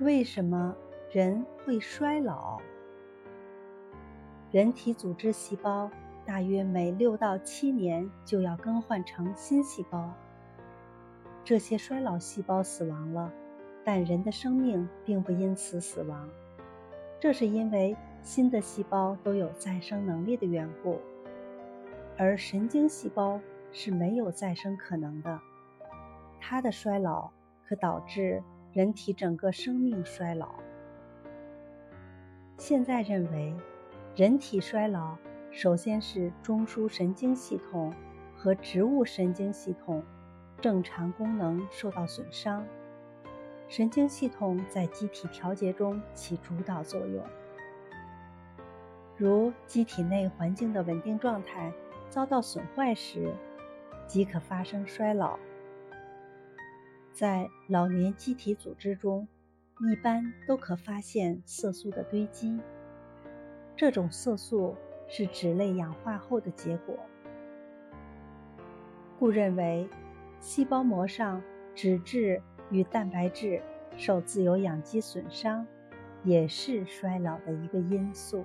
为什么人会衰老？人体组织细胞大约每六到七年就要更换成新细胞。这些衰老细胞死亡了，但人的生命并不因此死亡。这是因为新的细胞都有再生能力的缘故，而神经细胞是没有再生可能的。它的衰老可导致。人体整个生命衰老。现在认为，人体衰老首先是中枢神经系统和植物神经系统正常功能受到损伤，神经系统在机体调节中起主导作用，如机体内环境的稳定状态遭到损坏时，即可发生衰老。在老年机体组织中，一般都可发现色素的堆积。这种色素是脂类氧化后的结果，故认为细胞膜上脂质与蛋白质受自由氧基损伤，也是衰老的一个因素。